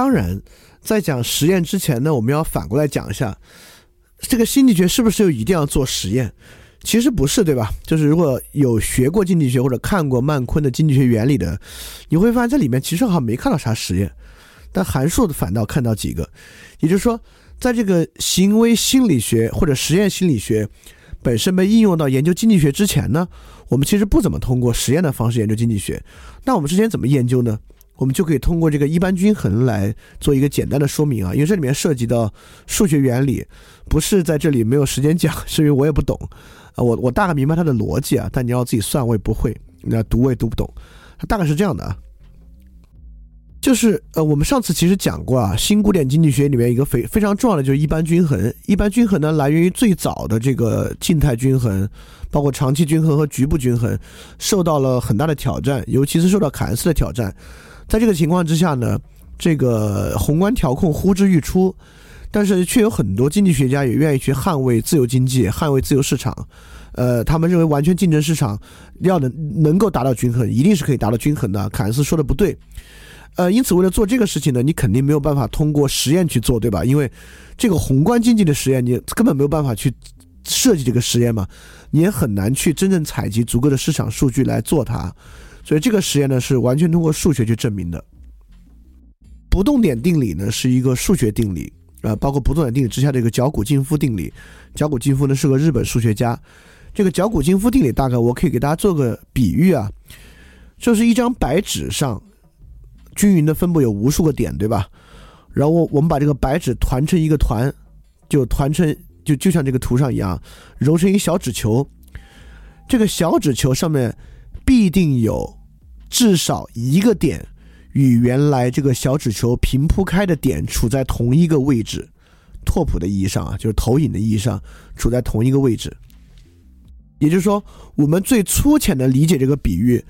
当然，在讲实验之前呢，我们要反过来讲一下，这个心理学是不是就一定要做实验？其实不是，对吧？就是如果有学过经济学或者看过曼昆的经济学原理的，你会发现这里面其实好像没看到啥实验，但函数反倒看到几个。也就是说，在这个行为心理学或者实验心理学本身被应用到研究经济学之前呢，我们其实不怎么通过实验的方式研究经济学。那我们之前怎么研究呢？我们就可以通过这个一般均衡来做一个简单的说明啊，因为这里面涉及到数学原理，不是在这里没有时间讲，是因为我也不懂。啊，我我大概明白它的逻辑啊，但你要自己算，我也不会，那读我也读不懂。它大概是这样的啊，就是呃，我们上次其实讲过啊，新古典经济学里面一个非非常重要的就是一般均衡。一般均衡呢，来源于最早的这个静态均衡，包括长期均衡和局部均衡，受到了很大的挑战，尤其是受到凯恩斯的挑战。在这个情况之下呢，这个宏观调控呼之欲出。但是却有很多经济学家也愿意去捍卫自由经济、捍卫自由市场，呃，他们认为完全竞争市场要能能够达到均衡，一定是可以达到均衡的。凯恩斯说的不对，呃，因此为了做这个事情呢，你肯定没有办法通过实验去做，对吧？因为这个宏观经济的实验，你根本没有办法去设计这个实验嘛，你也很难去真正采集足够的市场数据来做它，所以这个实验呢是完全通过数学去证明的。不动点定理呢是一个数学定理。呃，包括不动点定理之下的一个角谷金夫定理，角谷金夫呢是个日本数学家。这个角谷金夫定理大概我可以给大家做个比喻啊，就是一张白纸上均匀的分布有无数个点，对吧？然后我我们把这个白纸团成一个团，就团成就就像这个图上一样，揉成一小纸球。这个小纸球上面必定有至少一个点。与原来这个小纸球平铺开的点处在同一个位置，拓扑的意义上啊，就是投影的意义上处在同一个位置。也就是说，我们最粗浅的理解这个比喻，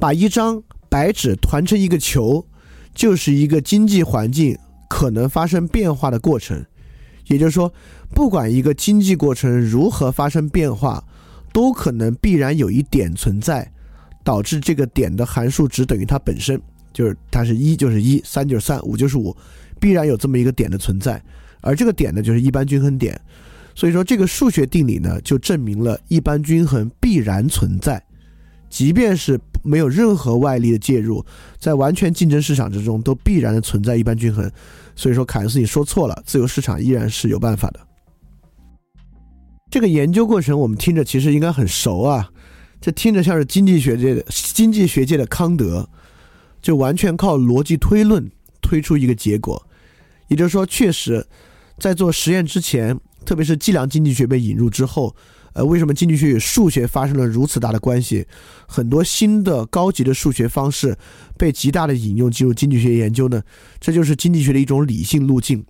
把一张白纸团成一个球，就是一个经济环境可能发生变化的过程。也就是说，不管一个经济过程如何发生变化，都可能必然有一点存在，导致这个点的函数值等于它本身。就是它是一就是一，三就是三，五就是五，必然有这么一个点的存在，而这个点呢就是一般均衡点，所以说这个数学定理呢就证明了一般均衡必然存在，即便是没有任何外力的介入，在完全竞争市场之中都必然的存在一般均衡，所以说凯恩斯你说错了，自由市场依然是有办法的。这个研究过程我们听着其实应该很熟啊，这听着像是经济学界的经济学界的康德。就完全靠逻辑推论推出一个结果，也就是说，确实，在做实验之前，特别是计量经济学被引入之后，呃，为什么经济学与数学发生了如此大的关系？很多新的高级的数学方式被极大的引用进入经济学研究呢？这就是经济学的一种理性路径。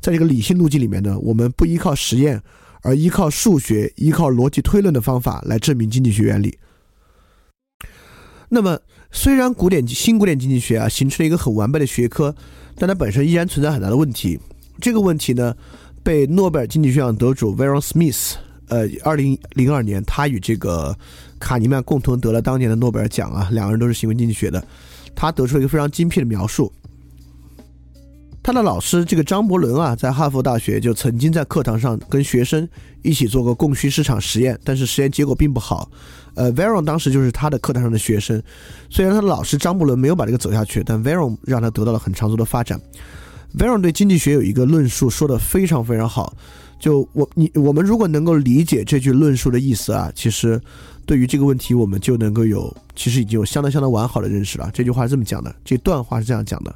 在这个理性路径里面呢，我们不依靠实验，而依靠数学、依靠逻辑推论的方法来证明经济学原理。那么。虽然古典新古典经济学啊形成了一个很完备的学科，但它本身依然存在很大的问题。这个问题呢，被诺贝尔经济学奖得主 Veron Smith，呃，二零零二年他与这个卡尼曼共同得了当年的诺贝尔奖啊，两个人都是行为经济学的，他得出了一个非常精辟的描述。他的老师这个张伯伦啊，在哈佛大学就曾经在课堂上跟学生一起做过供需市场实验，但是实验结果并不好。呃，Veron 当时就是他的课堂上的学生，虽然他的老师张伯伦没有把这个走下去，但 Veron 让他得到了很长足的发展。Veron 对经济学有一个论述说的非常非常好，就我你我们如果能够理解这句论述的意思啊，其实对于这个问题我们就能够有其实已经有相当相当完好的认识了。这句话是这么讲的，这段话是这样讲的：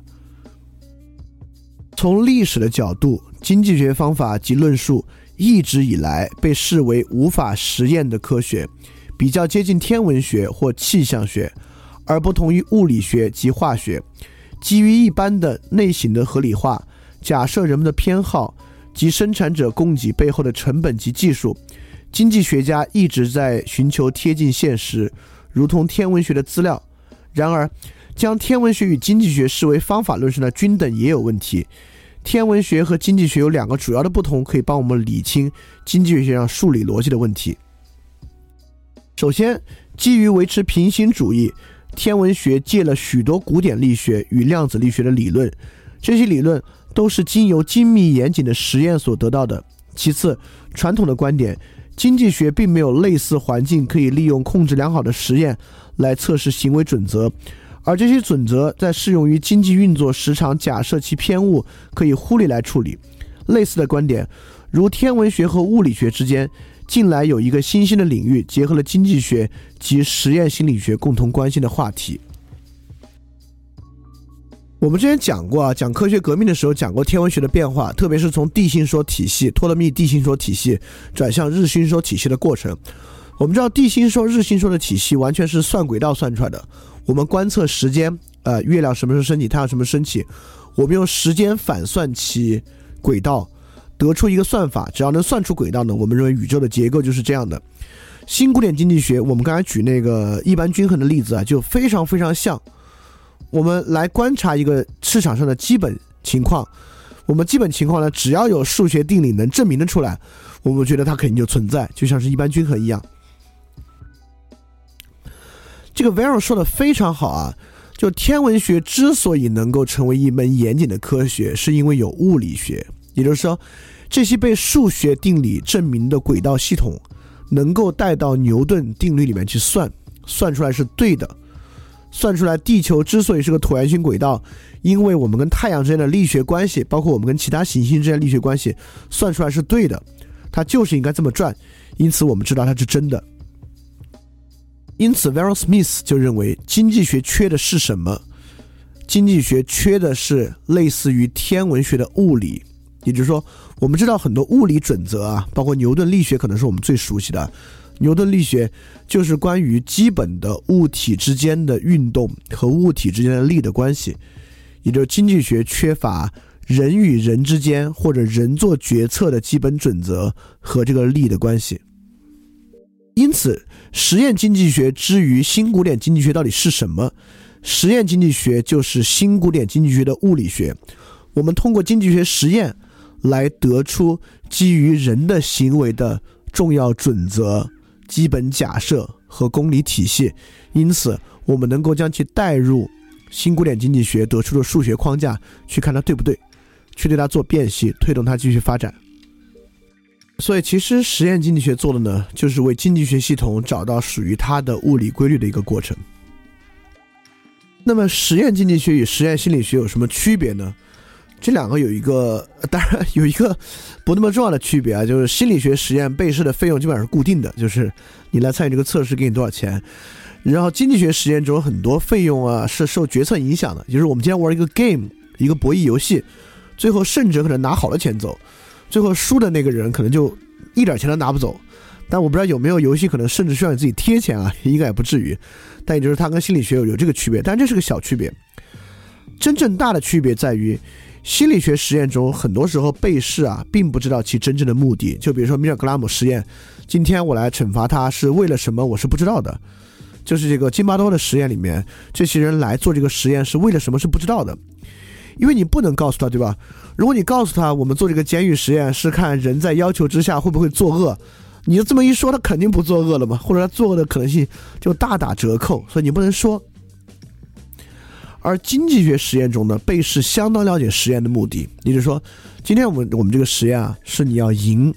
从历史的角度，经济学方法及论述一直以来被视为无法实验的科学。比较接近天文学或气象学，而不同于物理学及化学。基于一般的内省的合理化，假设人们的偏好及生产者供给背后的成本及技术，经济学家一直在寻求贴近现实，如同天文学的资料。然而，将天文学与经济学视为方法论上的均等也有问题。天文学和经济学有两个主要的不同，可以帮我们理清经济学上数理逻辑的问题。首先，基于维持平行主义，天文学借了许多古典力学与量子力学的理论，这些理论都是经由精密严谨的实验所得到的。其次，传统的观点，经济学并没有类似环境可以利用控制良好的实验来测试行为准则，而这些准则在适用于经济运作时常假设其偏误可以忽略来处理。类似的观点，如天文学和物理学之间。近来有一个新兴的领域，结合了经济学及实验心理学共同关心的话题。我们之前讲过啊，讲科学革命的时候讲过天文学的变化，特别是从地心说体系、托勒密地心说体系转向日心说体系的过程。我们知道地心说、日心说的体系完全是算轨道算出来的。我们观测时间，呃，月亮什么时候升起，太阳什么时候升起，我们用时间反算其轨道。得出一个算法，只要能算出轨道呢，我们认为宇宙的结构就是这样的。新古典经济学，我们刚才举那个一般均衡的例子啊，就非常非常像。我们来观察一个市场上的基本情况，我们基本情况呢，只要有数学定理能证明的出来，我们觉得它肯定就存在，就像是一般均衡一样。这个 Vero 说的非常好啊，就天文学之所以能够成为一门严谨的科学，是因为有物理学，也就是说。这些被数学定理证明的轨道系统，能够带到牛顿定律里面去算，算出来是对的。算出来地球之所以是个椭圆形轨道，因为我们跟太阳之间的力学关系，包括我们跟其他行星之间力学关系，算出来是对的。它就是应该这么转，因此我们知道它是真的。因此 v e r o Smith 就认为经济学缺的是什么？经济学缺的是类似于天文学的物理。也就是说，我们知道很多物理准则啊，包括牛顿力学，可能是我们最熟悉的。牛顿力学就是关于基本的物体之间的运动和物体之间的力的关系。也就是经济学缺乏人与人之间或者人做决策的基本准则和这个力的关系。因此，实验经济学之于新古典经济学到底是什么？实验经济学就是新古典经济学的物理学。我们通过经济学实验。来得出基于人的行为的重要准则、基本假设和公理体系，因此我们能够将其带入新古典经济学得出的数学框架，去看它对不对，去对它做辨析，推动它继续发展。所以，其实实验经济学做的呢，就是为经济学系统找到属于它的物理规律的一个过程。那么，实验经济学与实验心理学有什么区别呢？这两个有一个，当然有一个不那么重要的区别啊，就是心理学实验被试的费用基本上是固定的，就是你来参与这个测试给你多少钱。然后经济学实验中很多费用啊是受决策影响的，就是我们今天玩一个 game，一个博弈游戏，最后胜者可能拿好了钱走，最后输的那个人可能就一点钱都拿不走。但我不知道有没有游戏可能甚至需要你自己贴钱啊，应该也不至于。但也就是它跟心理学有有这个区别，但这是个小区别。真正大的区别在于。心理学实验中，很多时候被试啊，并不知道其真正的目的。就比如说米尔格拉姆实验，今天我来惩罚他是为了什么，我是不知道的。就是这个金巴多的实验里面，这些人来做这个实验是为了什么，是不知道的。因为你不能告诉他，对吧？如果你告诉他，我们做这个监狱实验是看人在要求之下会不会作恶，你就这么一说，他肯定不作恶了嘛，或者他作恶的可能性就大打折扣。所以你不能说。而经济学实验中呢，被试相当了解实验的目的，也就是说，今天我们我们这个实验啊，是你要赢，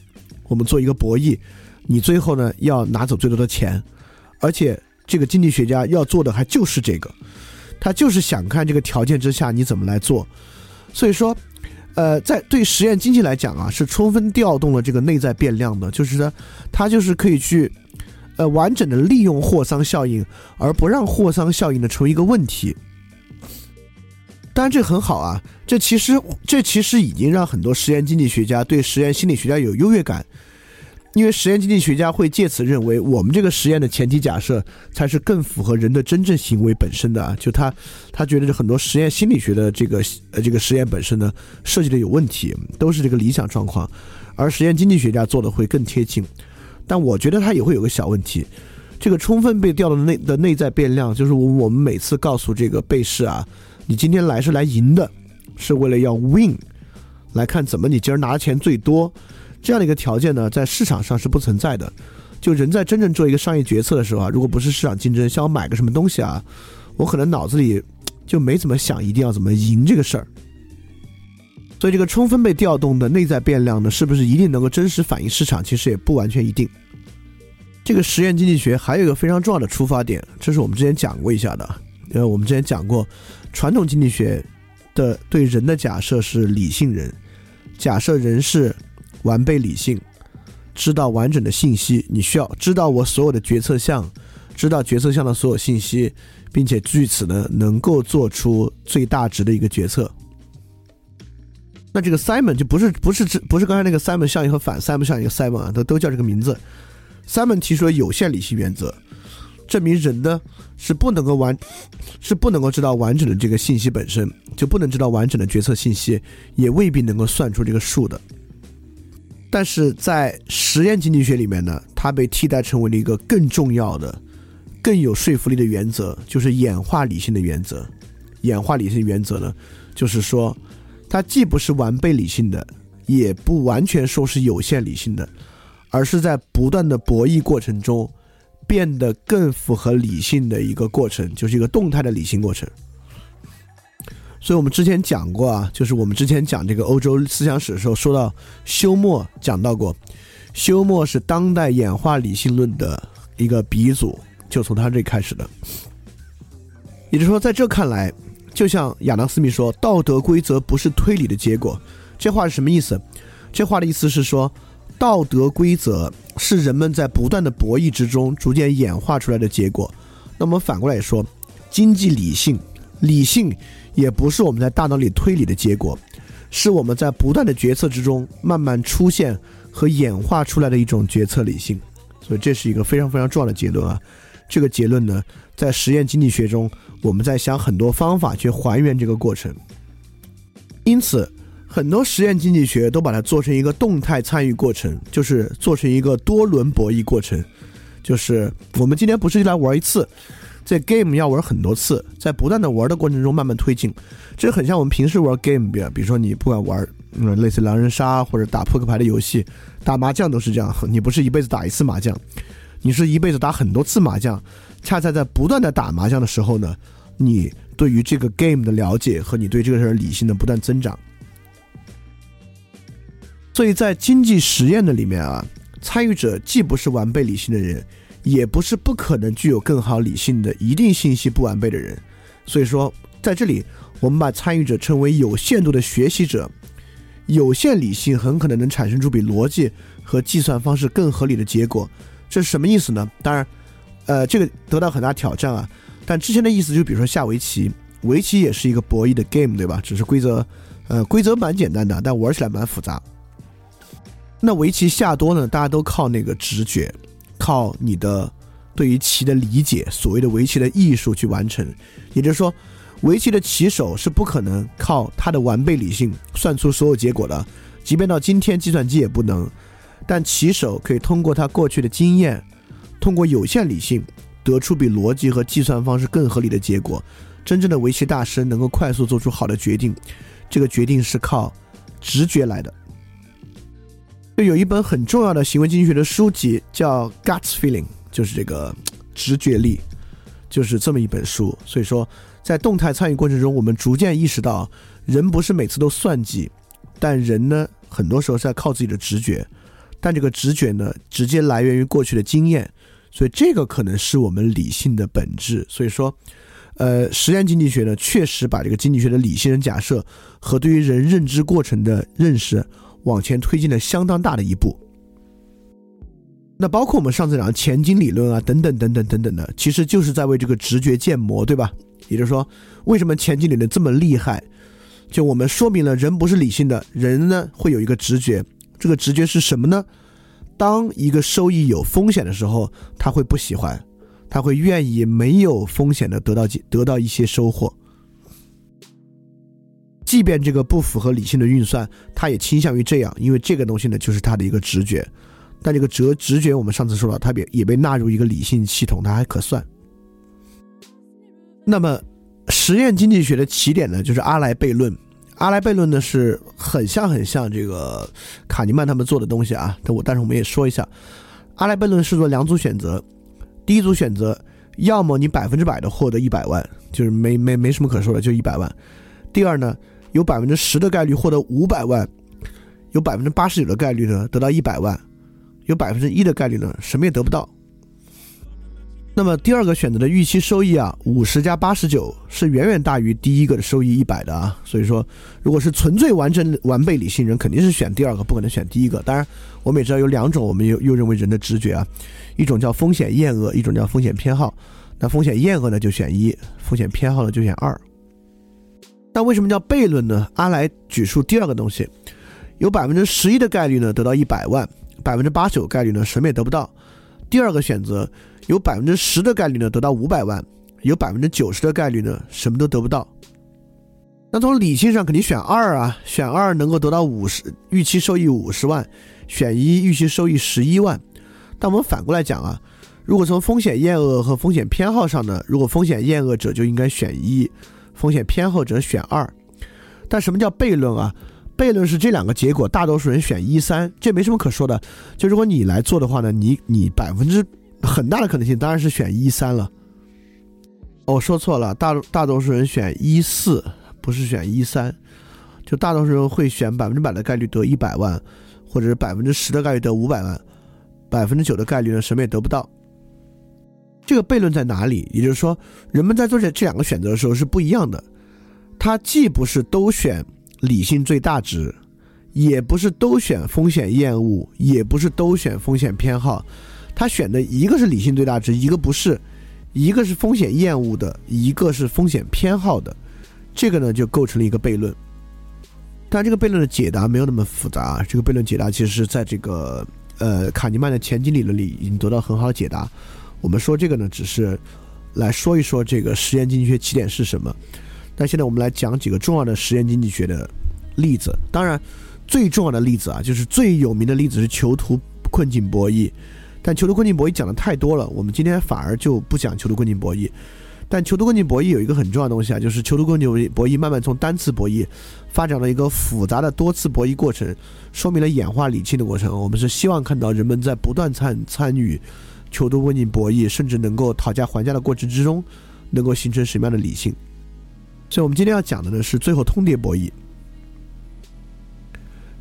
我们做一个博弈，你最后呢要拿走最多的钱，而且这个经济学家要做的还就是这个，他就是想看这个条件之下你怎么来做，所以说，呃，在对实验经济来讲啊，是充分调动了这个内在变量的，就是呢，它就是可以去，呃，完整的利用霍桑效应，而不让霍桑效应呢成为一个问题。当然这很好啊，这其实这其实已经让很多实验经济学家对实验心理学家有优越感，因为实验经济学家会借此认为我们这个实验的前提假设才是更符合人的真正行为本身的啊，就他他觉得这很多实验心理学的这个呃这个实验本身呢设计的有问题，都是这个理想状况，而实验经济学家做的会更贴近，但我觉得他也会有个小问题，这个充分被调动的内的内在变量就是我我们每次告诉这个被试啊。你今天来是来赢的，是为了要 win，来看怎么你今儿拿钱最多，这样的一个条件呢，在市场上是不存在的。就人在真正做一个商业决策的时候啊，如果不是市场竞争，像我买个什么东西啊，我可能脑子里就没怎么想一定要怎么赢这个事儿。所以这个充分被调动的内在变量呢，是不是一定能够真实反映市场？其实也不完全一定。这个实验经济学还有一个非常重要的出发点，这是我们之前讲过一下的。呃，我们之前讲过，传统经济学的对人的假设是理性人，假设人是完备理性，知道完整的信息。你需要知道我所有的决策项，知道决策项的所有信息，并且据此呢，能够做出最大值的一个决策。那这个 Simon 就不是不是不是刚才那个 Simon 效应和反 Simon 效应 Simon 啊，都都叫这个名字。Simon 提出了有限理性原则，证明人呢是不能够完，是不能够知道完整的这个信息本身，就不能知道完整的决策信息，也未必能够算出这个数的。但是在实验经济学里面呢，它被替代成为了一个更重要的、更有说服力的原则，就是演化理性的原则。演化理性原则呢，就是说。它既不是完备理性的，也不完全说是有限理性的，而是在不断的博弈过程中，变得更符合理性的一个过程，就是一个动态的理性过程。所以我们之前讲过啊，就是我们之前讲这个欧洲思想史的时候，说到休谟讲到过，休谟是当代演化理性论的一个鼻祖，就从他这开始的。也就是说，在这看来。就像亚当·斯密说：“道德规则不是推理的结果。”这话是什么意思？这话的意思是说，道德规则是人们在不断的博弈之中逐渐演化出来的结果。那么反过来说，经济理性，理性也不是我们在大脑里推理的结果，是我们在不断的决策之中慢慢出现和演化出来的一种决策理性。所以这是一个非常非常重要的结论啊！这个结论呢，在实验经济学中。我们在想很多方法去还原这个过程，因此很多实验经济学都把它做成一个动态参与过程，就是做成一个多轮博弈过程。就是我们今天不是来玩一次，这 game 要玩很多次，在不断的玩的过程中慢慢推进。这很像我们平时玩 game，比比如说你不管玩嗯类似狼人杀或者打扑克牌的游戏，打麻将都是这样。你不是一辈子打一次麻将，你是一辈子打很多次麻将。恰恰在不断的打麻将的时候呢。你对于这个 game 的了解和你对这个事儿理性的不断增长，所以在经济实验的里面啊，参与者既不是完备理性的人，也不是不可能具有更好理性的一定信息不完备的人。所以说，在这里我们把参与者称为有限度的学习者，有限理性很可能能产生出比逻辑和计算方式更合理的结果。这是什么意思呢？当然，呃，这个得到很大挑战啊。但之前的意思就比如说下围棋，围棋也是一个博弈的 game，对吧？只是规则，呃，规则蛮简单的，但玩起来蛮复杂。那围棋下多呢，大家都靠那个直觉，靠你的对于棋的理解，所谓的围棋的艺术去完成。也就是说，围棋的棋手是不可能靠他的完备理性算出所有结果的，即便到今天计算机也不能。但棋手可以通过他过去的经验，通过有限理性。得出比逻辑和计算方式更合理的结果。真正的围棋大师能够快速做出好的决定，这个决定是靠直觉来的。就有一本很重要的行为经济学的书籍叫《Gut Feeling》，就是这个直觉力，就是这么一本书。所以说，在动态参与过程中，我们逐渐意识到，人不是每次都算计，但人呢，很多时候是在靠自己的直觉。但这个直觉呢，直接来源于过去的经验。所以这个可能是我们理性的本质。所以说，呃，实验经济学呢，确实把这个经济学的理性人假设和对于人认知过程的认识往前推进了相当大的一步。那包括我们上次讲的前景理论啊，等等等等等等的，其实就是在为这个直觉建模，对吧？也就是说，为什么前景理论这么厉害？就我们说明了人不是理性的，人呢会有一个直觉，这个直觉是什么呢？当一个收益有风险的时候，他会不喜欢，他会愿意没有风险的得到得到一些收获，即便这个不符合理性的运算，他也倾向于这样，因为这个东西呢就是他的一个直觉。但这个直直觉，我们上次说了，它也也被纳入一个理性系统，它还可算。那么，实验经济学的起点呢，就是阿莱悖论。阿莱悖论呢是很像很像这个卡尼曼他们做的东西啊，但我但是我们也说一下，阿莱悖论是做两组选择，第一组选择，要么你百分之百的获得一百万，就是没没没什么可说的，就一百万；第二呢，有百分之十的概率获得五百万，有百分之八十九的概率呢得到一百万，有百分之一的概率呢什么也得不到。那么第二个选择的预期收益啊，五十加八十九是远远大于第一个的收益一百的啊。所以说，如果是纯粹完整完备理性人，肯定是选第二个，不可能选第一个。当然，我们也知道有两种，我们又又认为人的直觉啊，一种叫风险厌恶，一种叫风险偏好。那风险厌恶呢就选一，风险偏好呢就选二。那为什么叫悖论呢？阿来举出第二个东西，有百分之十一的概率呢得到一百万，百分之八十九概率呢什么也得不到。第二个选择。有百分之十的概率呢得到五百万，有百分之九十的概率呢什么都得不到。那从理性上肯定选二啊，选二能够得到五十预期收益五十万，选一预期收益十一万。但我们反过来讲啊，如果从风险厌恶和风险偏好上呢，如果风险厌恶者就应该选一，风险偏好者选二。但什么叫悖论啊？悖论是这两个结果大多数人选一三，这没什么可说的。就如果你来做的话呢，你你百分之。很大的可能性当然是选一三了。我说错了，大大多数人选一四，不是选一三。就大多数人会选百分之百的概率得一百万，或者是百分之十的概率得五百万，百分之九的概率呢什么也得不到。这个悖论在哪里？也就是说，人们在做这这两个选择的时候是不一样的。他既不是都选理性最大值，也不是都选风险厌恶，也不是都选风险偏好。他选的一个是理性最大值，一个不是，一个是风险厌恶的，一个是风险偏好的，这个呢就构成了一个悖论。但这个悖论的解答没有那么复杂，这个悖论解答其实是在这个呃卡尼曼的前景理论里已经得到很好的解答。我们说这个呢，只是来说一说这个实验经济学起点是什么。但现在我们来讲几个重要的实验经济学的例子。当然，最重要的例子啊，就是最有名的例子是囚徒困境博弈。但囚徒困境博弈讲的太多了，我们今天反而就不讲囚徒困境博弈。但囚徒困境博弈有一个很重要的东西啊，就是囚徒困境博弈慢慢从单次博弈发展了一个复杂的多次博弈过程，说明了演化理性的过程。我们是希望看到人们在不断参参与囚徒困境博弈，甚至能够讨价还价的过程之中，能够形成什么样的理性。所以我们今天要讲的呢是最后通牒博弈。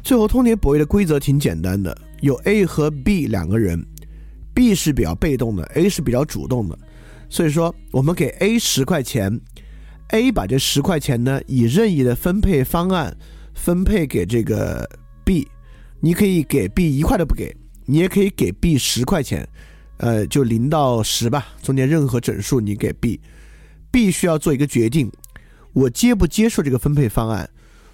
最后通牒博弈的规则挺简单的，有 A 和 B 两个人。B 是比较被动的，A 是比较主动的，所以说我们给 A 十块钱，A 把这十块钱呢以任意的分配方案分配给这个 B，你可以给 B 一块都不给，你也可以给 B 十块钱，呃，就零到十吧，中间任何整数你给 B，B 需要做一个决定，我接不接受这个分配方案？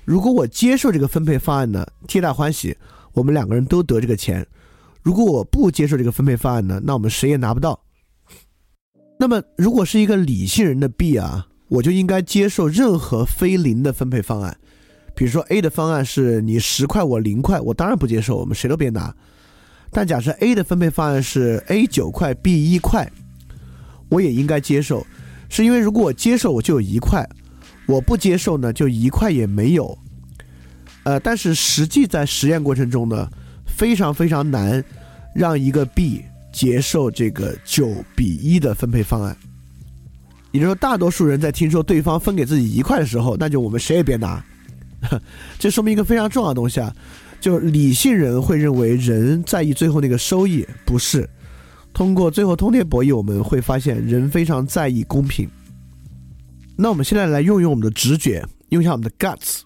如果我接受这个分配方案呢，皆大欢喜，我们两个人都得这个钱。如果我不接受这个分配方案呢，那我们谁也拿不到。那么，如果是一个理性人的 B 啊，我就应该接受任何非零的分配方案。比如说 A 的方案是你十块我零块，我当然不接受，我们谁都别拿。但假设 A 的分配方案是 A 九块 B 一块，我也应该接受，是因为如果我接受我就有一块，我不接受呢就一块也没有。呃，但是实际在实验过程中呢？非常非常难，让一个 B 接受这个九比一的分配方案。也就是说，大多数人在听说对方分给自己一块的时候，那就我们谁也别拿。这说明一个非常重要的东西啊，就理性人会认为人在意最后那个收益，不是。通过最后通牒博弈，我们会发现人非常在意公平。那我们现在来用用我们的直觉，用一下我们的 guts。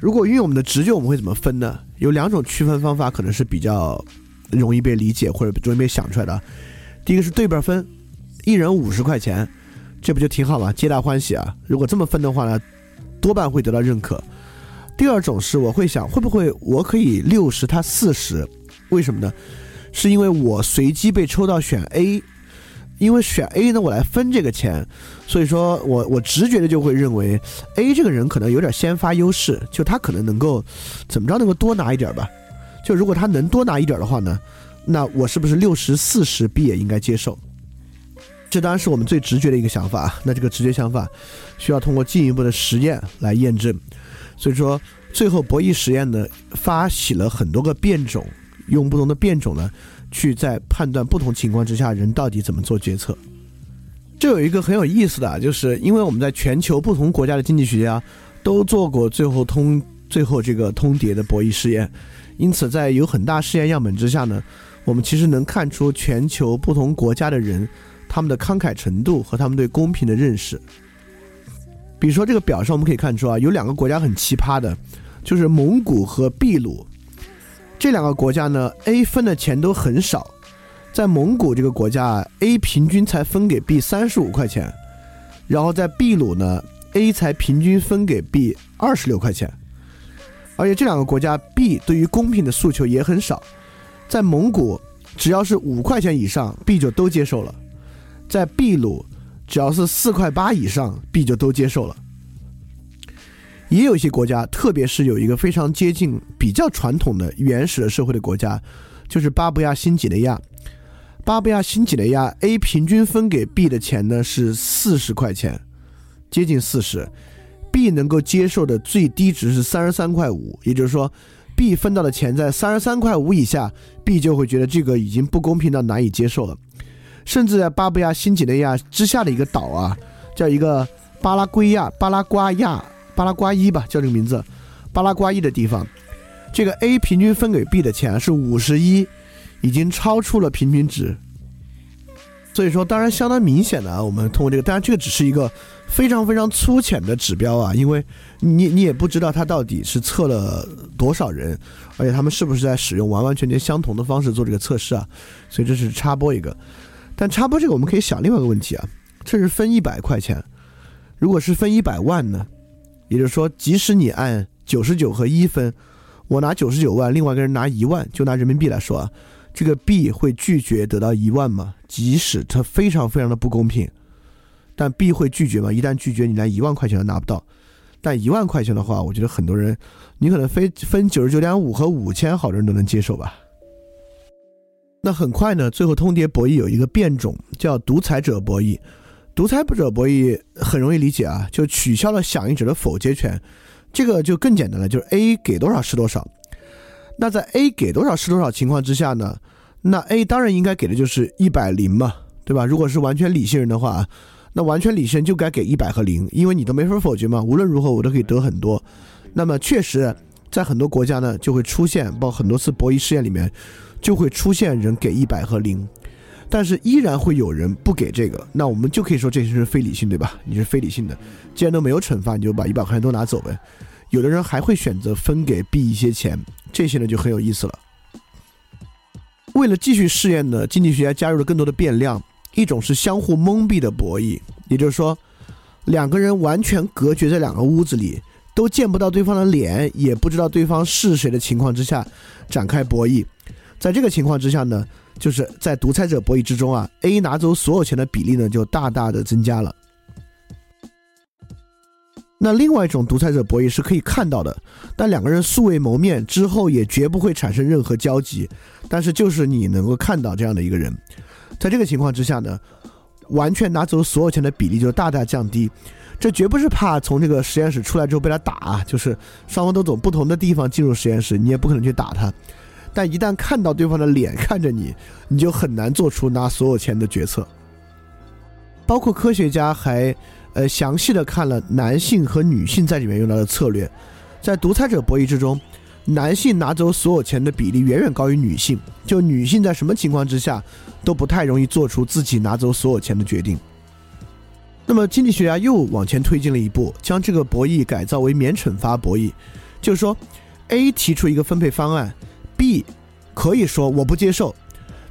如果运用我们的直觉，我们会怎么分呢？有两种区分方法，可能是比较容易被理解或者容易被想出来的。第一个是对半分，一人五十块钱，这不就挺好吗？皆大欢喜啊！如果这么分的话呢，多半会得到认可。第二种是我会想，会不会我可以六十他四十？为什么呢？是因为我随机被抽到选 A。因为选 A 呢，我来分这个钱，所以说我我直觉的就会认为 A 这个人可能有点先发优势，就他可能能够怎么着能够多拿一点吧。就如果他能多拿一点的话呢，那我是不是六十四十 B 也应该接受？这当然是我们最直觉的一个想法。那这个直觉想法需要通过进一步的实验来验证。所以说，最后博弈实验呢，发起了很多个变种，用不同的变种呢。去在判断不同情况之下，人到底怎么做决策。这有一个很有意思的，就是因为我们在全球不同国家的经济学家都做过最后通最后这个通牒的博弈试验，因此在有很大试验样本之下呢，我们其实能看出全球不同国家的人他们的慷慨程度和他们对公平的认识。比如说这个表上我们可以看出啊，有两个国家很奇葩的，就是蒙古和秘鲁这两个国家呢，A 分的钱都很少，在蒙古这个国家，A 平均才分给 B 三十五块钱，然后在秘鲁呢，A 才平均分给 B 二十六块钱，而且这两个国家 B 对于公平的诉求也很少，在蒙古只要是五块钱以上，B 就都接受了，在秘鲁。只要是四块八以上，B 就都接受了。也有一些国家，特别是有一个非常接近比较传统的原始的社会的国家，就是巴布亚新几内亚。巴布亚新几内亚 A 平均分给 B 的钱呢是四十块钱，接近四十。B 能够接受的最低值是三十三块五，也就是说，B 分到的钱在三十三块五以下，B 就会觉得这个已经不公平到难以接受了。甚至在巴布亚新几内亚之下的一个岛啊，叫一个巴拉圭亚、巴拉瓜亚、巴拉瓜伊吧，叫这个名字，巴拉瓜伊的地方，这个 A 平均分给 B 的钱是五十一，已经超出了平均值。所以说，当然相当明显的啊，我们通过这个，当然这个只是一个非常非常粗浅的指标啊，因为你你也不知道它到底是测了多少人，而且他们是不是在使用完完全全相同的方式做这个测试啊，所以这是插播一个。但插播这个，我们可以想另外一个问题啊，这是分一百块钱，如果是分一百万呢？也就是说，即使你按九十九和一分，我拿九十九万，另外一个人拿一万，就拿人民币来说啊，这个 B 会拒绝得到一万吗？即使它非常非常的不公平，但 B 会拒绝吗？一旦拒绝，你连一万块钱都拿不到。但一万块钱的话，我觉得很多人，你可能非分九十九点五和五千，好多人都能接受吧。那很快呢，最后通牒博弈有一个变种叫独裁者博弈。独裁者博弈很容易理解啊，就取消了响应者的否决权，这个就更简单了，就是 A 给多少是多少。那在 A 给多少是多少情况之下呢，那 A 当然应该给的就是一百零嘛，对吧？如果是完全理性人的话，那完全理性人就该给一百和零，因为你都没法否决嘛，无论如何我都可以得很多。那么确实，在很多国家呢，就会出现，包括很多次博弈试验里面。就会出现人给一百和零，但是依然会有人不给这个，那我们就可以说这些是非理性，对吧？你是非理性的，既然都没有惩罚，你就把一百块钱都拿走呗。有的人还会选择分给 B 一些钱，这些呢就很有意思了。为了继续试验呢，经济学家加入了更多的变量，一种是相互蒙蔽的博弈，也就是说，两个人完全隔绝在两个屋子里，都见不到对方的脸，也不知道对方是谁的情况之下展开博弈。在这个情况之下呢，就是在独裁者博弈之中啊，A 拿走所有钱的比例呢就大大的增加了。那另外一种独裁者博弈是可以看到的，但两个人素未谋面之后也绝不会产生任何交集，但是就是你能够看到这样的一个人，在这个情况之下呢，完全拿走所有钱的比例就大大降低。这绝不是怕从这个实验室出来之后被他打啊，就是双方都从不同的地方进入实验室，你也不可能去打他。但一旦看到对方的脸看着你，你就很难做出拿所有钱的决策。包括科学家还呃详细的看了男性和女性在里面用到的策略，在独裁者博弈之中，男性拿走所有钱的比例远远高于女性。就女性在什么情况之下都不太容易做出自己拿走所有钱的决定。那么经济学家又往前推进了一步，将这个博弈改造为免惩罚博弈，就是说，A 提出一个分配方案。B 可以说我不接受，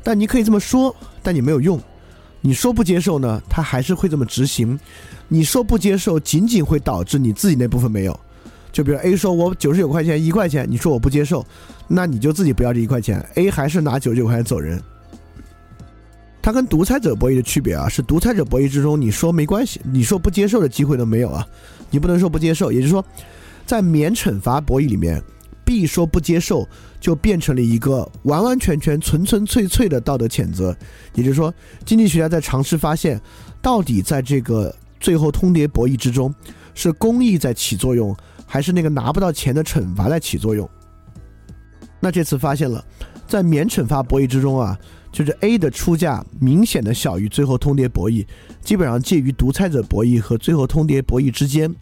但你可以这么说，但你没有用。你说不接受呢，他还是会这么执行。你说不接受，仅仅会导致你自己那部分没有。就比如 A 说我九十九块钱一块钱，你说我不接受，那你就自己不要这一块钱，A 还是拿九十九块钱走人。它跟独裁者博弈的区别啊，是独裁者博弈之中，你说没关系，你说不接受的机会都没有啊，你不能说不接受。也就是说，在免惩罚博弈里面。B 说不接受，就变成了一个完完全全纯纯粹粹的道德谴责。也就是说，经济学家在尝试发现，到底在这个最后通牒博弈之中，是公益在起作用，还是那个拿不到钱的惩罚在起作用？那这次发现了，在免惩罚博弈之中啊，就是 A 的出价明显的小于最后通牒博弈，基本上介于独裁者博弈和最后通牒博弈之间。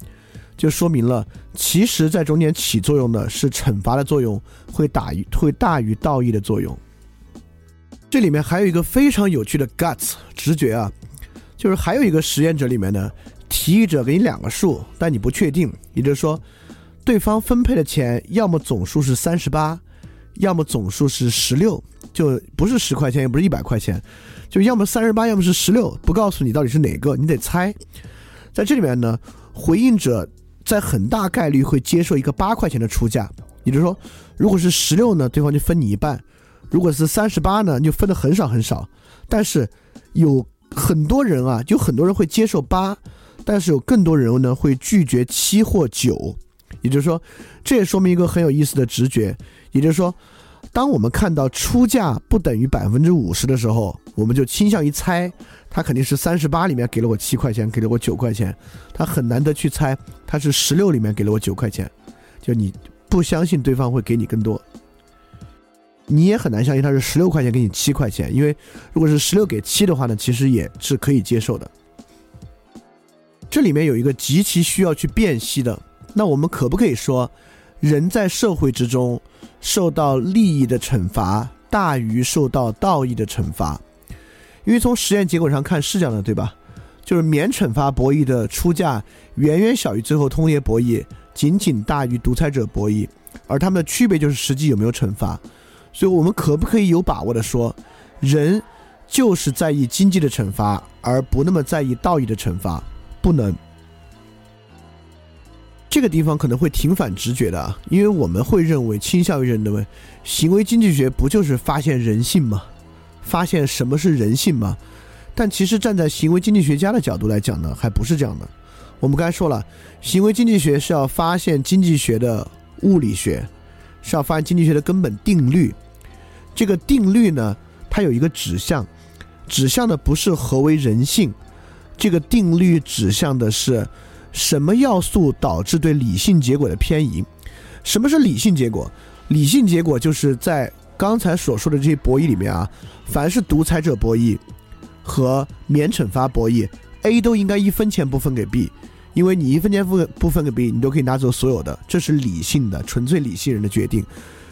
就说明了，其实在中间起作用的是惩罚的作用，会大于会大于道义的作用。这里面还有一个非常有趣的 guts 直觉啊，就是还有一个实验者里面呢，提议者给你两个数，但你不确定，也就是说，对方分配的钱要么总数是三十八，要么总数是十六，就不是十块钱，也不是一百块钱，就要么三十八，要么是十六，不告诉你到底是哪个，你得猜。在这里面呢，回应者。在很大概率会接受一个八块钱的出价，也就是说，如果是十六呢，对方就分你一半；如果是三十八呢，就分的很少很少。但是有很多人啊，有很多人会接受八，但是有更多人呢会拒绝七或九。也就是说，这也说明一个很有意思的直觉，也就是说，当我们看到出价不等于百分之五十的时候，我们就倾向于猜。他肯定是三十八里面给了我七块钱，给了我九块钱，他很难得去猜他是十六里面给了我九块钱，就你不相信对方会给你更多，你也很难相信他是十六块钱给你七块钱，因为如果是十六给七的话呢，其实也是可以接受的。这里面有一个极其需要去辨析的，那我们可不可以说，人在社会之中受到利益的惩罚大于受到道义的惩罚？因为从实验结果上看是这样的，对吧？就是免惩罚博弈的出价远远小于最后通牒博弈，仅仅大于独裁者博弈，而他们的区别就是实际有没有惩罚。所以，我们可不可以有把握的说，人就是在意经济的惩罚，而不那么在意道义的惩罚？不能。这个地方可能会挺反直觉的，因为我们会认为，倾向于认为，行为经济学不就是发现人性吗？发现什么是人性吗？但其实站在行为经济学家的角度来讲呢，还不是这样的。我们刚才说了，行为经济学是要发现经济学的物理学，是要发现经济学的根本定律。这个定律呢，它有一个指向，指向的不是何为人性，这个定律指向的是什么要素导致对理性结果的偏移。什么是理性结果？理性结果就是在。刚才所说的这些博弈里面啊，凡是独裁者博弈和免惩罚博弈，A 都应该一分钱不分给 B，因为你一分钱不不分给 B，你都可以拿走所有的，这是理性的、纯粹理性人的决定。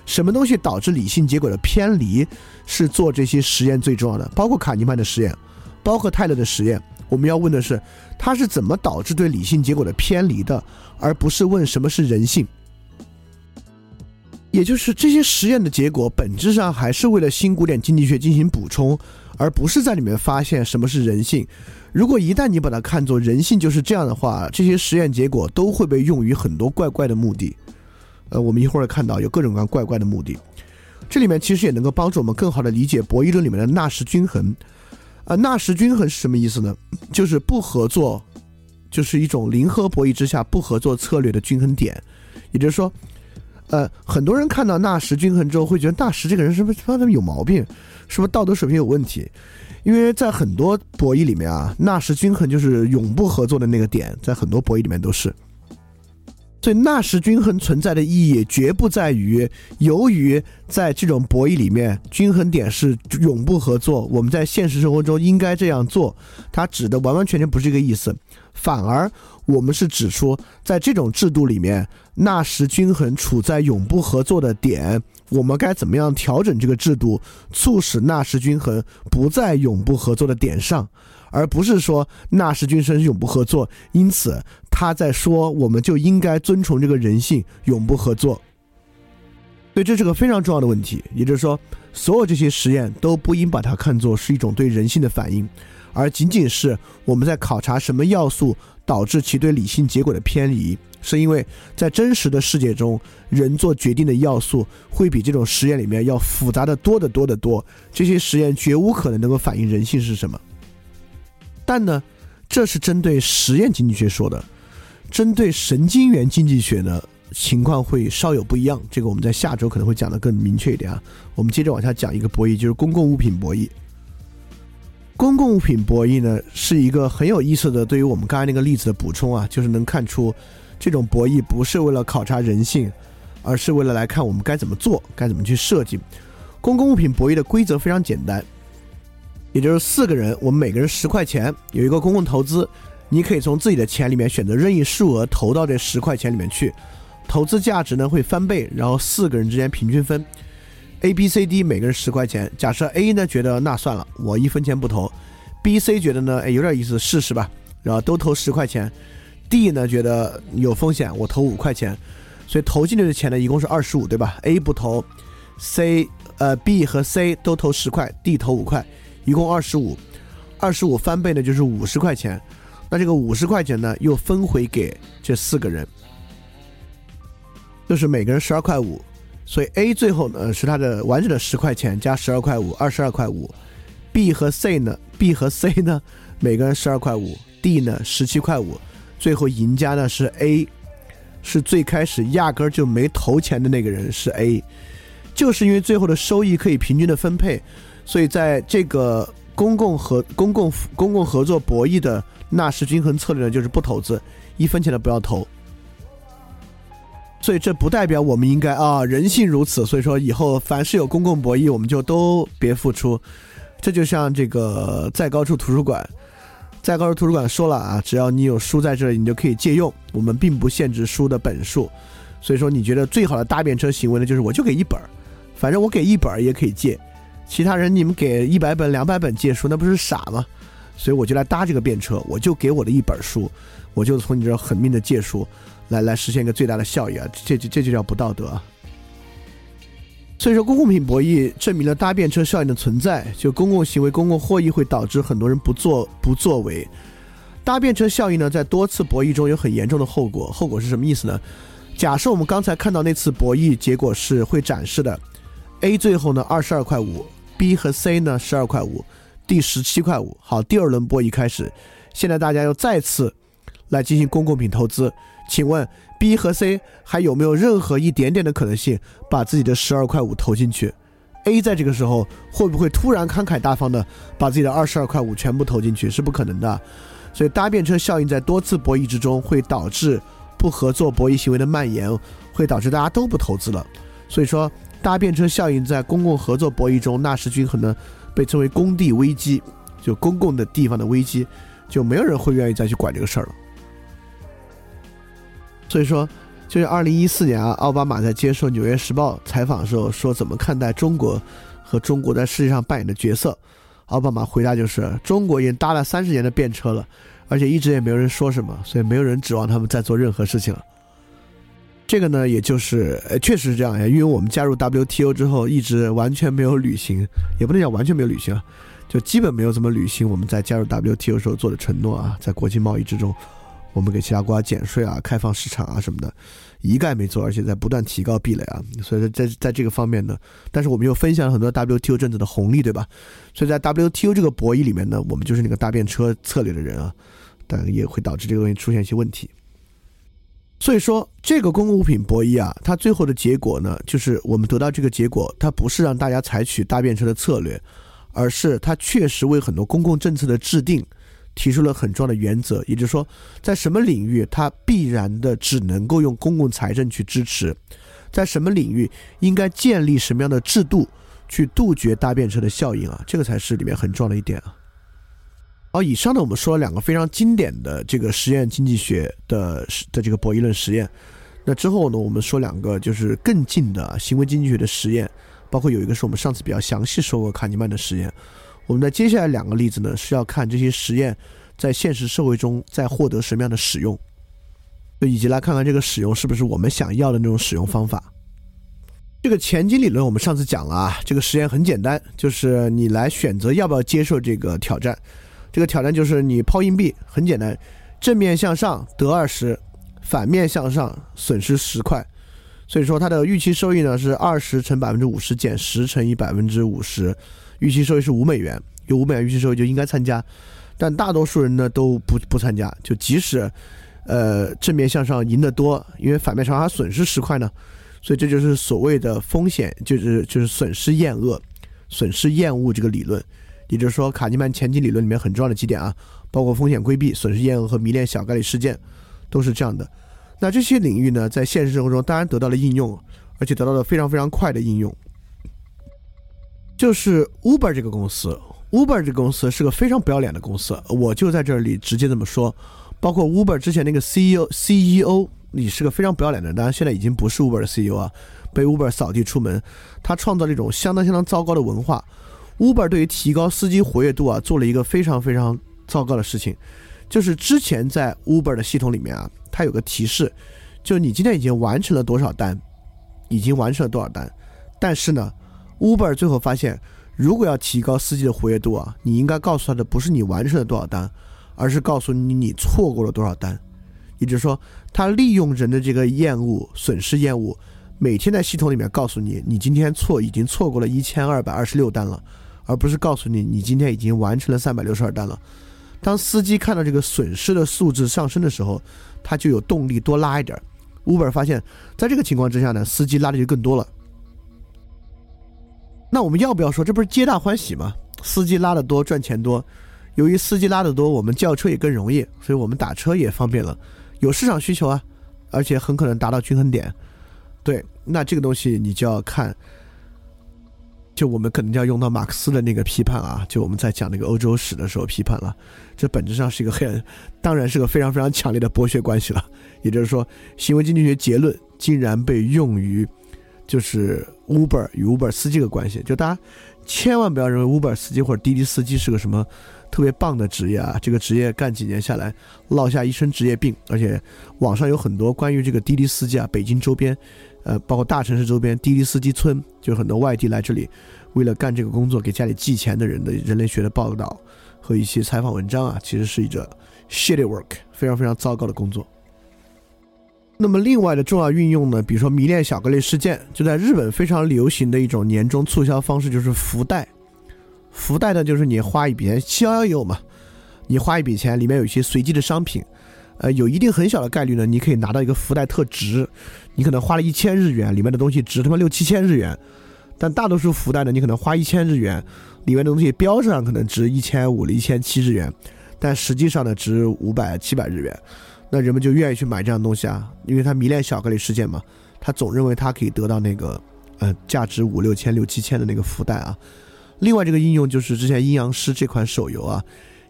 什么东西导致理性结果的偏离，是做这些实验最重要的，包括卡尼曼的实验，包括泰勒的实验。我们要问的是，他是怎么导致对理性结果的偏离的，而不是问什么是人性。也就是这些实验的结果，本质上还是为了新古典经济学进行补充，而不是在里面发现什么是人性。如果一旦你把它看作人性就是这样的话，这些实验结果都会被用于很多怪怪的目的。呃，我们一会儿看到有各种各样怪怪的目的。这里面其实也能够帮助我们更好的理解博弈论里面的纳什均衡。啊，纳什均衡是什么意思呢？就是不合作，就是一种零和博弈之下不合作策略的均衡点。也就是说。呃，很多人看到纳什均衡之后，会觉得纳什这个人是不是他有毛病，是不是道德水平有问题？因为在很多博弈里面啊，纳什均衡就是永不合作的那个点，在很多博弈里面都是。所以纳什均衡存在的意义，绝不在于由于在这种博弈里面，均衡点是永不合作，我们在现实生活中应该这样做。它指的完完全全不是这个意思，反而。我们是指出，在这种制度里面，纳什均衡处在永不合作的点，我们该怎么样调整这个制度，促使纳什均衡不在永不合作的点上，而不是说纳什均衡是永不合作，因此他在说我们就应该遵从这个人性，永不合作。所以这是个非常重要的问题，也就是说，所有这些实验都不应把它看作是一种对人性的反应，而仅仅是我们在考察什么要素。导致其对理性结果的偏离，是因为在真实的世界中，人做决定的要素会比这种实验里面要复杂的多得多得多。这些实验绝无可能能够反映人性是什么。但呢，这是针对实验经济学说的，针对神经元经济学呢，情况会稍有不一样。这个我们在下周可能会讲的更明确一点啊。我们接着往下讲一个博弈，就是公共物品博弈。公共物品博弈呢，是一个很有意思的，对于我们刚才那个例子的补充啊，就是能看出，这种博弈不是为了考察人性，而是为了来看我们该怎么做，该怎么去设计。公共物品博弈的规则非常简单，也就是四个人，我们每个人十块钱，有一个公共投资，你可以从自己的钱里面选择任意数额投到这十块钱里面去，投资价值呢会翻倍，然后四个人之间平均分，A、B、C、D 每个人十块钱。假设 A 呢觉得那算了，我一分钱不投；B、C 觉得呢，哎有点意思，试试吧，然后都投十块钱；D 呢觉得有风险，我投五块钱。所以投进去的钱呢一共是二十五，对吧？A 不投，C 呃 B 和 C 都投十块，D 投五块，一共二十五，二十五翻倍呢就是五十块钱。那这个五十块钱呢，又分回给这四个人，就是每个人十二块五，所以 A 最后呢是他的完整的十块钱加十二块五，二十二块五。B 和 C 呢，B 和 C 呢，每个人十二块五，D 呢十七块五，最后赢家呢是 A，是最开始压根儿就没投钱的那个人是 A，就是因为最后的收益可以平均的分配，所以在这个公共合公共公共合作博弈的。纳什均衡策略呢，就是不投资，一分钱都不要投。所以这不代表我们应该啊，人性如此。所以说以后凡是有公共博弈，我们就都别付出。这就像这个在高处图书馆，在高处图书馆说了啊，只要你有书在这里，你就可以借用。我们并不限制书的本数。所以说，你觉得最好的搭便车行为呢，就是我就给一本儿，反正我给一本儿也可以借。其他人你们给一百本、两百本借书，那不是傻吗？所以我就来搭这个便车，我就给我的一本书，我就从你这狠命的借书，来来实现一个最大的效益啊！这这这就叫不道德。啊所以说，公共品博弈证明了搭便车效应的存在。就公共行为、公共获益会导致很多人不作不作为。搭便车效应呢，在多次博弈中有很严重的后果。后果是什么意思呢？假设我们刚才看到那次博弈结果是会展示的，A 最后呢二十二块五，B 和 C 呢十二块五。第十七块五，好，第二轮博弈开始，现在大家又再次来进行公共品投资，请问 B 和 C 还有没有任何一点点的可能性把自己的十二块五投进去？A 在这个时候会不会突然慷慨大方的把自己的二十二块五全部投进去？是不可能的，所以搭便车效应在多次博弈之中会导致不合作博弈行为的蔓延，会导致大家都不投资了。所以说搭便车效应在公共合作博弈中纳什均衡呢？被称为公地危机，就公共的地方的危机，就没有人会愿意再去管这个事儿了。所以说，就是二零一四年啊，奥巴马在接受《纽约时报》采访的时候说，怎么看待中国和中国在世界上扮演的角色？奥巴马回答就是：中国已经搭了三十年的便车了，而且一直也没有人说什么，所以没有人指望他们再做任何事情了。这个呢，也就是呃，确实是这样呀。因为我们加入 WTO 之后，一直完全没有履行，也不能讲完全没有履行啊，就基本没有怎么履行我们在加入 WTO 时候做的承诺啊。在国际贸易之中，我们给其他国家减税啊、开放市场啊什么的，一概没做，而且在不断提高壁垒啊。所以在在这个方面呢，但是我们又分享了很多 WTO 政策的红利，对吧？所以在 WTO 这个博弈里面呢，我们就是那个搭便车策略的人啊，但也会导致这个东西出现一些问题。所以说，这个公共物品博弈啊，它最后的结果呢，就是我们得到这个结果，它不是让大家采取搭便车的策略，而是它确实为很多公共政策的制定提出了很重要的原则。也就是说，在什么领域它必然的只能够用公共财政去支持，在什么领域应该建立什么样的制度去杜绝搭便车的效应啊，这个才是里面很重要的一点啊。好，以上呢，我们说了两个非常经典的这个实验经济学的的这个博弈论实验。那之后呢，我们说两个就是更近的行为经济学的实验，包括有一个是我们上次比较详细说过卡尼曼的实验。我们在接下来两个例子呢，是要看这些实验在现实社会中在获得什么样的使用，以及来看看这个使用是不是我们想要的那种使用方法。这个前景理论我们上次讲了啊，这个实验很简单，就是你来选择要不要接受这个挑战。这个挑战就是你抛硬币，很简单，正面向上得二十，反面向上损失十块，所以说它的预期收益呢是二十乘百分之五十减十乘以百分之五十，预期收益是五美元，有五美元预期收益就应该参加，但大多数人呢都不不参加，就即使，呃正面向上赢得多，因为反面上还损失十块呢，所以这就是所谓的风险，就是就是损失厌恶，损失厌恶这个理论。也就是说，卡尼曼前景理论里面很重要的几点啊，包括风险规避、损失厌恶和迷恋小概率事件，都是这样的。那这些领域呢，在现实生活中当然得到了应用，而且得到了非常非常快的应用。就是 Uber 这个公司，Uber 这个公司是个非常不要脸的公司，我就在这里直接这么说，包括 Uber 之前那个 CEO CEO，你是个非常不要脸的人，当然现在已经不是 Uber 的 CEO 啊，被 Uber 扫地出门。他创造了一种相当相当糟糕的文化。Uber 对于提高司机活跃度啊，做了一个非常非常糟糕的事情，就是之前在 Uber 的系统里面啊，它有个提示，就你今天已经完成了多少单，已经完成了多少单。但是呢，Uber 最后发现，如果要提高司机的活跃度啊，你应该告诉他的不是你完成了多少单，而是告诉你你错过了多少单。也就是说，他利用人的这个厌恶、损失厌恶，每天在系统里面告诉你，你今天错已经错过了一千二百二十六单了。而不是告诉你，你今天已经完成了三百六十二单了。当司机看到这个损失的数字上升的时候，他就有动力多拉一点。Uber 发现，在这个情况之下呢，司机拉的就更多了。那我们要不要说，这不是皆大欢喜吗？司机拉的多，赚钱多。由于司机拉的多，我们叫车也更容易，所以我们打车也方便了。有市场需求啊，而且很可能达到均衡点。对，那这个东西你就要看。就我们可能就要用到马克思的那个批判啊，就我们在讲那个欧洲史的时候批判了，这本质上是一个很，当然是个非常非常强烈的剥削关系了。也就是说，行为经济学结论竟然被用于，就是 Uber 与 Uber 司机的关系。就大家千万不要认为 Uber 司机或者滴滴司机是个什么特别棒的职业啊，这个职业干几年下来落下一身职业病，而且网上有很多关于这个滴滴司机啊，北京周边。呃，包括大城市周边滴滴司机村，就很多外地来这里，为了干这个工作给家里寄钱的人的人类学的报道和一些采访文章啊，其实是一个 shitty work，非常非常糟糕的工作。那么另外的重要运用呢，比如说迷恋小概率事件，就在日本非常流行的一种年终促销方式就是福袋。福袋呢，就是你花一笔钱，七幺幺有嘛，你花一笔钱，里面有一些随机的商品。呃，有一定很小的概率呢，你可以拿到一个福袋特值，你可能花了一千日元，里面的东西值他妈六七千日元，但大多数福袋呢，你可能花一千日元，里面的东西标上可能值一千五、一千七日元，但实际上呢值五百、七百日元，那人们就愿意去买这样东西啊，因为他迷恋小概率事件嘛，他总认为他可以得到那个呃价值五六千、六七千的那个福袋啊。另外这个应用就是之前阴阳师这款手游啊，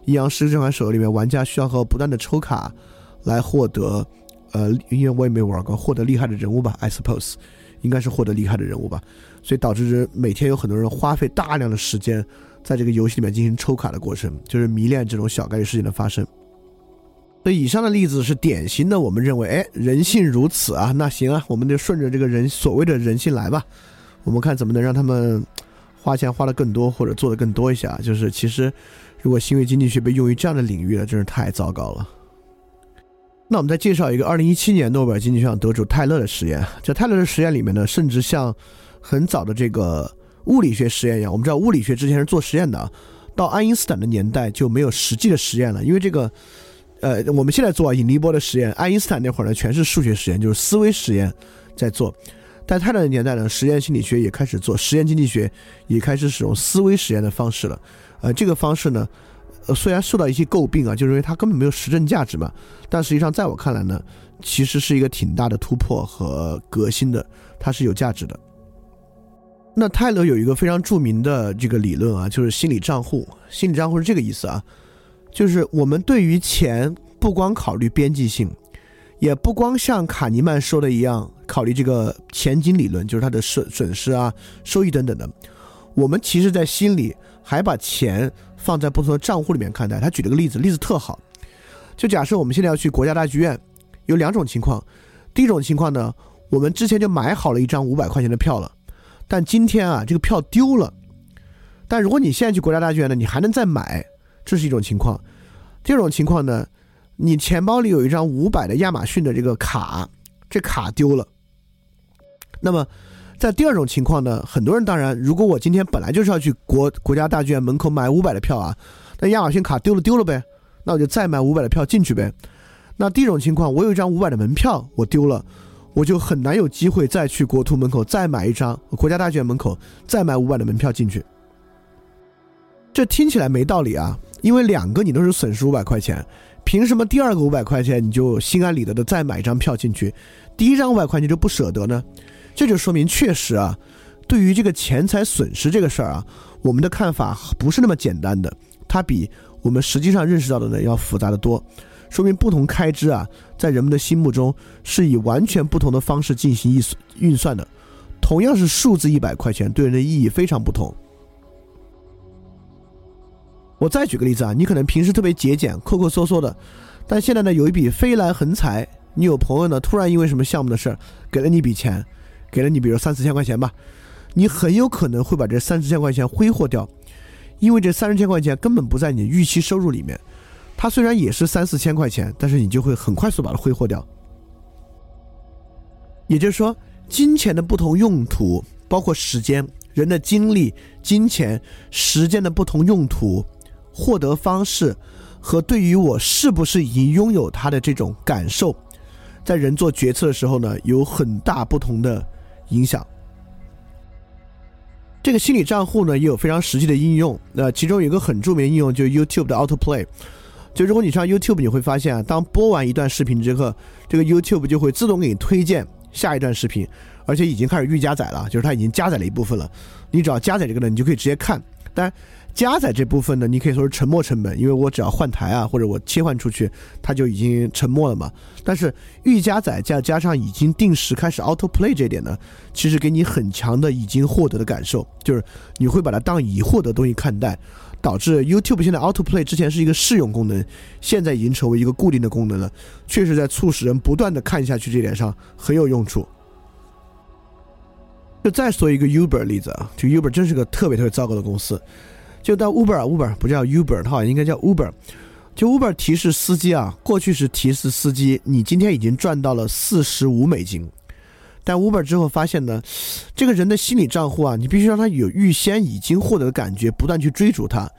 阴阳师这款手游里面，玩家需要和不断的抽卡。来获得，呃，因为我也没玩过，获得厉害的人物吧，I suppose，应该是获得厉害的人物吧，所以导致每天有很多人花费大量的时间在这个游戏里面进行抽卡的过程，就是迷恋这种小概率事件的发生。所以以上的例子是典型的，我们认为，哎，人性如此啊，那行啊，我们就顺着这个人所谓的人性来吧，我们看怎么能让他们花钱花的更多，或者做的更多一些啊。就是其实，如果行为经济学被用于这样的领域了，真是太糟糕了。那我们再介绍一个二零一七年诺贝尔经济学奖得主泰勒的实验。在泰勒的实验里面呢，甚至像很早的这个物理学实验一样，我们知道物理学之前是做实验的，到爱因斯坦的年代就没有实际的实验了，因为这个，呃，我们现在做引力波的实验，爱因斯坦那会儿呢全是数学实验，就是思维实验在做。在泰勒的年代呢，实验心理学也开始做，实验经济学也开始使用思维实验的方式了。呃，这个方式呢。虽然受到一些诟病啊，就是因为它根本没有实证价值嘛，但实际上在我看来呢，其实是一个挺大的突破和革新的，它是有价值的。那泰勒有一个非常著名的这个理论啊，就是心理账户。心理账户是这个意思啊，就是我们对于钱不光考虑边际性，也不光像卡尼曼说的一样考虑这个前景理论，就是它的损损失啊、收益等等的，我们其实在心里还把钱。放在不同的账户里面看待。他举了个例子，例子特好。就假设我们现在要去国家大剧院，有两种情况。第一种情况呢，我们之前就买好了一张五百块钱的票了，但今天啊，这个票丢了。但如果你现在去国家大剧院呢，你还能再买，这是一种情况。第二种情况呢，你钱包里有一张五百的亚马逊的这个卡，这卡丢了。那么。在第二种情况呢，很多人当然，如果我今天本来就是要去国国家大剧院门口买五百的票啊，那亚马逊卡丢了丢了呗，那我就再买五百的票进去呗。那第一种情况，我有一张五百的门票，我丢了，我就很难有机会再去国图门口再买一张国家大剧院门口再买五百的门票进去。这听起来没道理啊，因为两个你都是损失五百块钱，凭什么第二个五百块钱你就心安理得的再买一张票进去，第一张五百块钱就不舍得呢？这就说明，确实啊，对于这个钱财损失这个事儿啊，我们的看法不是那么简单的，它比我们实际上认识到的呢要复杂的多。说明不同开支啊，在人们的心目中是以完全不同的方式进行运运算的。同样是数字一百块钱，对人的意义非常不同。我再举个例子啊，你可能平时特别节俭、抠抠搜搜的，但现在呢有一笔飞来横财，你有朋友呢突然因为什么项目的事儿给了你一笔钱，给了你比如三四千块钱吧，你很有可能会把这三四千块钱挥霍掉，因为这三四千块钱根本不在你预期收入里面。它虽然也是三四千块钱，但是你就会很快速把它挥霍掉。也就是说，金钱的不同用途，包括时间、人的精力、金钱、时间的不同用途。获得方式和对于我是不是已经拥有它的这种感受，在人做决策的时候呢，有很大不同的影响。这个心理账户呢，也有非常实际的应用。那其中有一个很著名应用，就是 YouTube 的 Auto Play。就如果你上 YouTube，你会发现啊，当播完一段视频之后，这个 YouTube 就会自动给你推荐下一段视频，而且已经开始预加载了，就是它已经加载了一部分了。你只要加载这个呢，你就可以直接看。但。加载这部分呢，你可以说是沉没成本，因为我只要换台啊，或者我切换出去，它就已经沉没了嘛。但是预加载再加上已经定时开始 auto play 这点呢，其实给你很强的已经获得的感受，就是你会把它当已获得东西看待，导致 YouTube 现在 auto play 之前是一个试用功能，现在已经成为一个固定的功能了，确实在促使人不断的看下去这点上很有用处。就再说一个 Uber 例子啊，就 Uber 真是个特别特别糟糕的公司。就到 Uber，Uber 不叫 Uber，它好像应该叫 Uber。就 Uber 提示司机啊，过去是提示司机，你今天已经赚到了四十五美金。但 Uber 之后发现呢，这个人的心理账户啊，你必须让他有预先已经获得的感觉，不断去追逐他。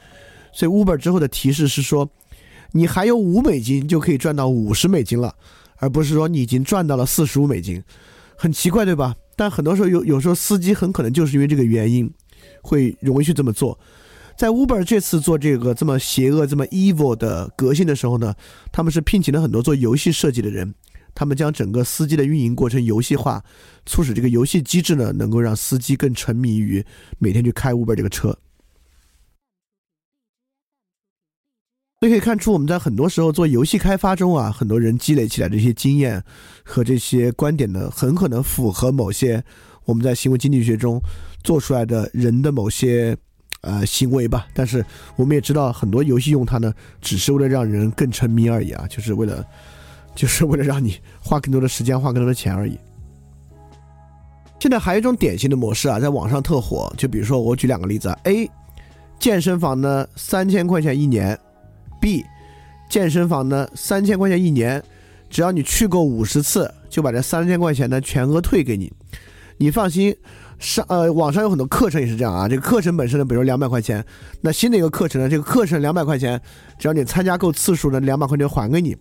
所以 Uber 之后的提示是说，你还有五美金就可以赚到五十美金了，而不是说你已经赚到了四十五美金。很奇怪，对吧？但很多时候有有时候司机很可能就是因为这个原因，会容易去这么做。在 Uber 这次做这个这么邪恶、这么 evil 的革新的时候呢，他们是聘请了很多做游戏设计的人，他们将整个司机的运营过程游戏化，促使这个游戏机制呢能够让司机更沉迷于每天去开 Uber 这个车。所以可以看出，我们在很多时候做游戏开发中啊，很多人积累起来这些经验和这些观点呢，很可能符合某些我们在行为经济学中做出来的人的某些。呃，行为吧，但是我们也知道，很多游戏用它呢，只是为了让人更沉迷而已啊，就是为了，就是为了让你花更多的时间，花更多的钱而已。现在还有一种典型的模式啊，在网上特火，就比如说我举两个例子啊，A，健身房呢三千块钱一年，B，健身房呢三千块钱一年，只要你去过五十次，就把这三千块钱呢全额退给你，你放心。上呃，网上有很多课程也是这样啊。这个课程本身呢，比如两百块钱，那新的一个课程呢，这个课程两百块钱，只要你参加够次数呢，两百块钱还给你。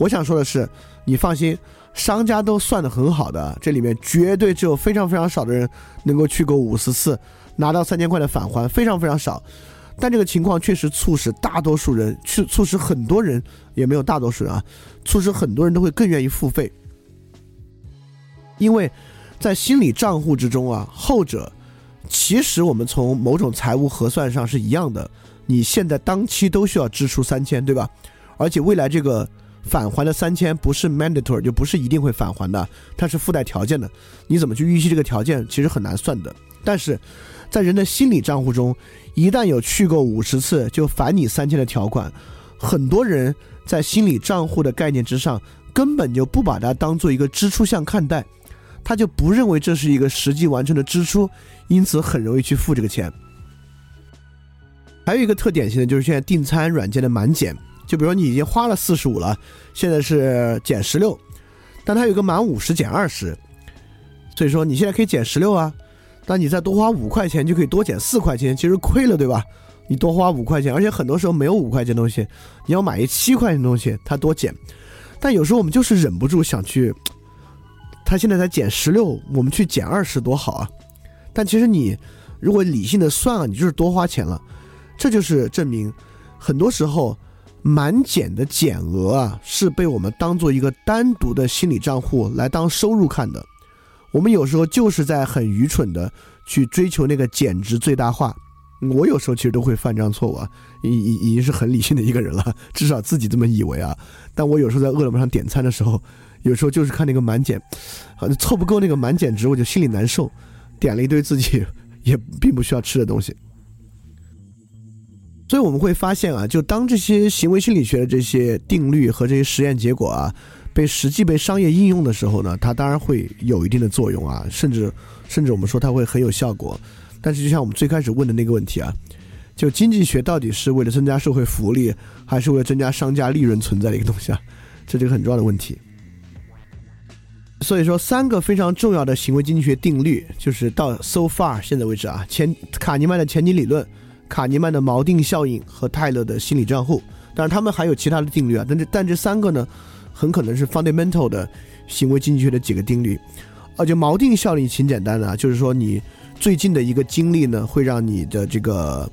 我想说的是，你放心，商家都算的很好的，这里面绝对只有非常非常少的人能够去够五十次，拿到三千块的返还，非常非常少。但这个情况确实促使大多数人，去促使很多人也没有大多数人啊，促使很多人都会更愿意付费，因为。在心理账户之中啊，后者其实我们从某种财务核算上是一样的。你现在当期都需要支出三千，对吧？而且未来这个返还的三千不是 mandatory，就不是一定会返还的，它是附带条件的。你怎么去预期这个条件，其实很难算的。但是在人的心理账户中，一旦有去够五十次就返你三千的条款，很多人在心理账户的概念之上，根本就不把它当做一个支出项看待。他就不认为这是一个实际完成的支出，因此很容易去付这个钱。还有一个特典型的就是现在订餐软件的满减，就比如说你已经花了四十五了，现在是减十六，但它有个满五十减二十，所以说你现在可以减十六啊，但你再多花五块钱就可以多减四块钱，其实亏了对吧？你多花五块钱，而且很多时候没有五块钱东西，你要买一七块钱东西，它多减，但有时候我们就是忍不住想去。他现在才减十六，我们去减二十多好啊！但其实你如果理性的算啊，你就是多花钱了。这就是证明，很多时候满减的减额啊，是被我们当做一个单独的心理账户来当收入看的。我们有时候就是在很愚蠢的去追求那个减值最大化。我有时候其实都会犯这样错误啊，已已已经是很理性的一个人了，至少自己这么以为啊。但我有时候在饿了么上点餐的时候，有时候就是看那个满减，好像凑不够那个满减值，我就心里难受，点了一堆自己 也并不需要吃的东西。所以我们会发现啊，就当这些行为心理学的这些定律和这些实验结果啊，被实际被商业应用的时候呢，它当然会有一定的作用啊，甚至甚至我们说它会很有效果。但是就像我们最开始问的那个问题啊，就经济学到底是为了增加社会福利，还是为了增加商家利润存在的一个东西啊？这是一个很重要的问题。所以说，三个非常重要的行为经济学定律，就是到 so far 现在为止啊，前卡尼曼的前景理论。卡尼曼的锚定效应和泰勒的心理账户，当然他们还有其他的定律啊，但这但这三个呢，很可能是 fundamental 的行为经济学的几个定律。而且锚定效应挺简单的啊，就是说你最近的一个经历呢，会让你的这个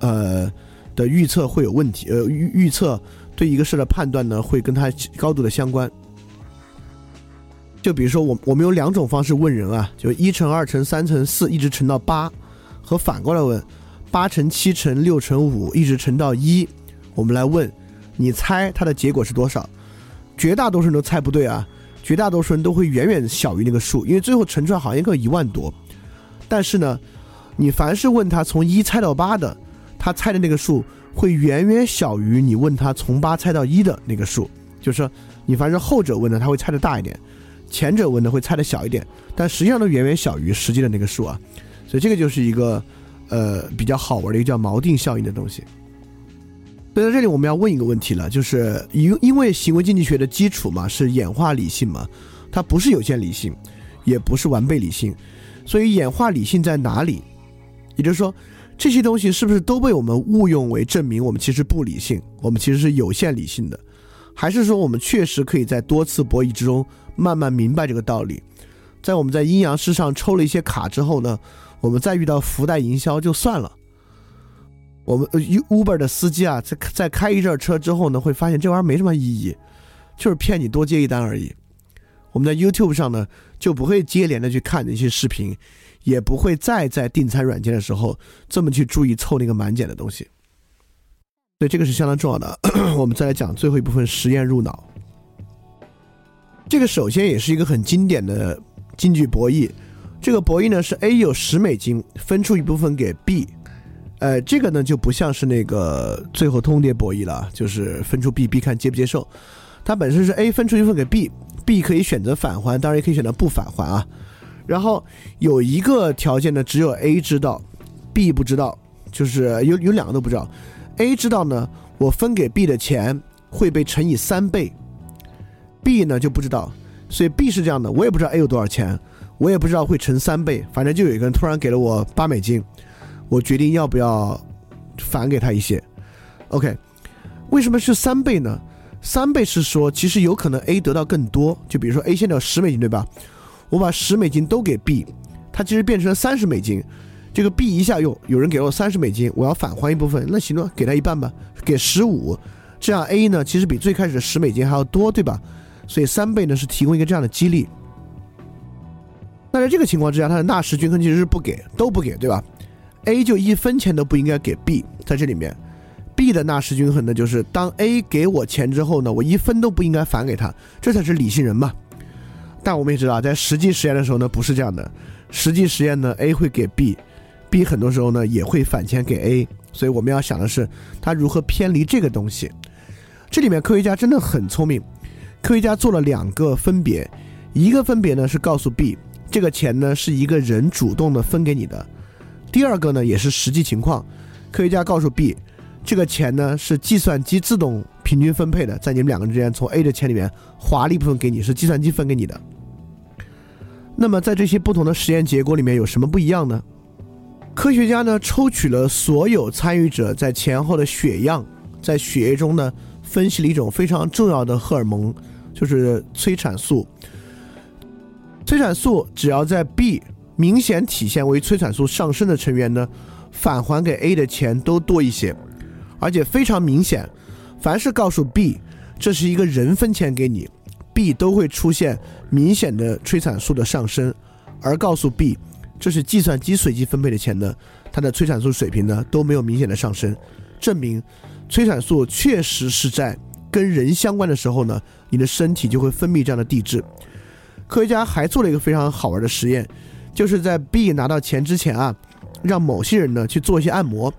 呃的预测会有问题，呃预预测对一个事的判断呢，会跟它高度的相关。就比如说我我们有两种方式问人啊，就一乘二乘三乘四一直乘到八，和反过来问。八乘七乘六乘五一直乘到一，我们来问，你猜它的结果是多少？绝大多数人都猜不对啊，绝大多数人都会远远小于那个数，因为最后乘出来好像一个一万多。但是呢，你凡是问他从一猜到八的，他猜的那个数会远远小于你问他从八猜到一的那个数。就是说，你凡是后者问的，他会猜的大一点；前者问的会猜的小一点，但实际上都远远小于实际的那个数啊。所以这个就是一个。呃，比较好玩的一个叫锚定效应的东西。所以在这里我们要问一个问题了，就是因因为行为经济学的基础嘛是演化理性嘛，它不是有限理性，也不是完备理性，所以演化理性在哪里？也就是说，这些东西是不是都被我们误用为证明我们其实不理性，我们其实是有限理性的？还是说我们确实可以在多次博弈之中慢慢明白这个道理？在我们在阴阳师上抽了一些卡之后呢？我们再遇到福袋营销就算了。我们 Uber 的司机啊，在在开一阵车之后呢，会发现这玩意儿没什么意义，就是骗你多接一单而已。我们在 YouTube 上呢，就不会接连的去看那些视频，也不会再在订餐软件的时候这么去注意凑那个满减的东西。对这个是相当重要的。我们再来讲最后一部分实验入脑。这个首先也是一个很经典的经济博弈。这个博弈呢是 A 有十美金分出一部分给 B，呃，这个呢就不像是那个最后通牒博弈了，就是分出 B，B 看接不接受。它本身是 A 分出一份给 B，B 可以选择返还，当然也可以选择不返还啊。然后有一个条件呢，只有 A 知道，B 不知道，就是有有两个都不知道。A 知道呢，我分给 B 的钱会被乘以三倍，B 呢就不知道，所以 B 是这样的，我也不知道 A 有多少钱。我也不知道会乘三倍，反正就有一个人突然给了我八美金，我决定要不要返给他一些。OK，为什么是三倍呢？三倍是说其实有可能 A 得到更多，就比如说 A 现在有十美金对吧？我把十美金都给 B，它其实变成了三十美金。这个 B 一下又有人给了我三十美金，我要返还一部分，那行了，给他一半吧，给十五，这样 A 呢其实比最开始的十美金还要多，对吧？所以三倍呢是提供一个这样的激励。那在这个情况之下，他的纳什均衡其实是不给，都不给，对吧？A 就一分钱都不应该给 B，在这里面，B 的纳什均衡呢，就是当 A 给我钱之后呢，我一分都不应该返给他，这才是理性人嘛。但我们也知道，在实际实验的时候呢，不是这样的。实际实验呢，A 会给 B，B 很多时候呢也会返钱给 A，所以我们要想的是他如何偏离这个东西。这里面科学家真的很聪明，科学家做了两个分别，一个分别呢是告诉 B。这个钱呢是一个人主动的分给你的。第二个呢也是实际情况，科学家告诉 B，这个钱呢是计算机自动平均分配的，在你们两个之间从 A 的钱里面划了一部分给你，是计算机分给你的。那么在这些不同的实验结果里面有什么不一样呢？科学家呢抽取了所有参与者在前后的血样，在血液中呢分析了一种非常重要的荷尔蒙，就是催产素。催产素只要在 B 明显体现为催产素上升的成员呢，返还给 A 的钱都多一些，而且非常明显，凡是告诉 B 这是一个人分钱给你，B 都会出现明显的催产素的上升，而告诉 B 这是计算机随机分配的钱呢，它的催产素水平呢都没有明显的上升，证明催产素确实是在跟人相关的时候呢，你的身体就会分泌这样的递质。科学家还做了一个非常好玩的实验，就是在 B 拿到钱之前啊，让某些人呢去做一些按摩，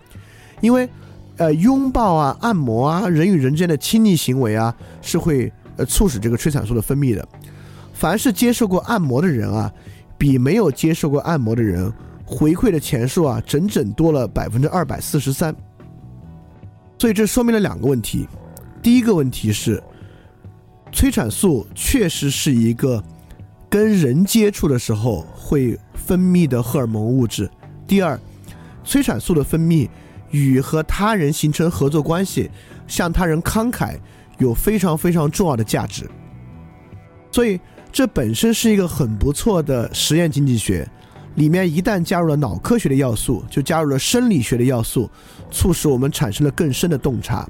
因为呃拥抱啊、按摩啊、人与人之间的亲昵行为啊，是会呃促使这个催产素的分泌的。凡是接受过按摩的人啊，比没有接受过按摩的人回馈的钱数啊，整整多了百分之二百四十三。所以这说明了两个问题：第一个问题是，催产素确实是一个。跟人接触的时候会分泌的荷尔蒙物质。第二，催产素的分泌与和他人形成合作关系、向他人慷慨有非常非常重要的价值。所以，这本身是一个很不错的实验经济学。里面一旦加入了脑科学的要素，就加入了生理学的要素，促使我们产生了更深的洞察。